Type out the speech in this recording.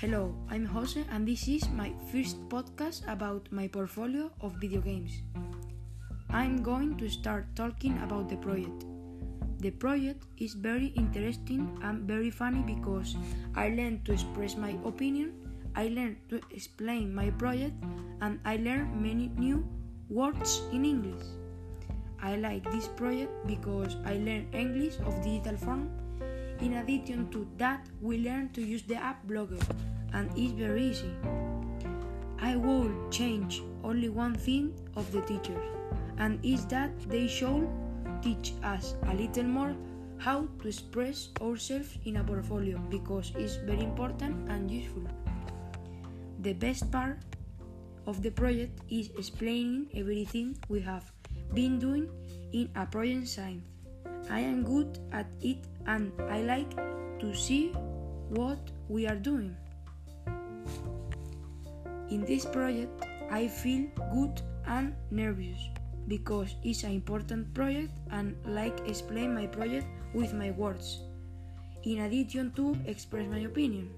Hello, I'm Jose, and this is my first podcast about my portfolio of video games. I'm going to start talking about the project. The project is very interesting and very funny because I learned to express my opinion, I learned to explain my project, and I learned many new words in English. I like this project because I learned English of digital form. In addition to that, we learn to use the app Blogger, and it's very easy. I would change only one thing of the teachers, and is that they should teach us a little more how to express ourselves in a portfolio because it's very important and useful. The best part of the project is explaining everything we have been doing in a project science. I am good at it and I like to see what we are doing. In this project, I feel good and nervous because it's an important project and like explain my project with my words in addition to express my opinion.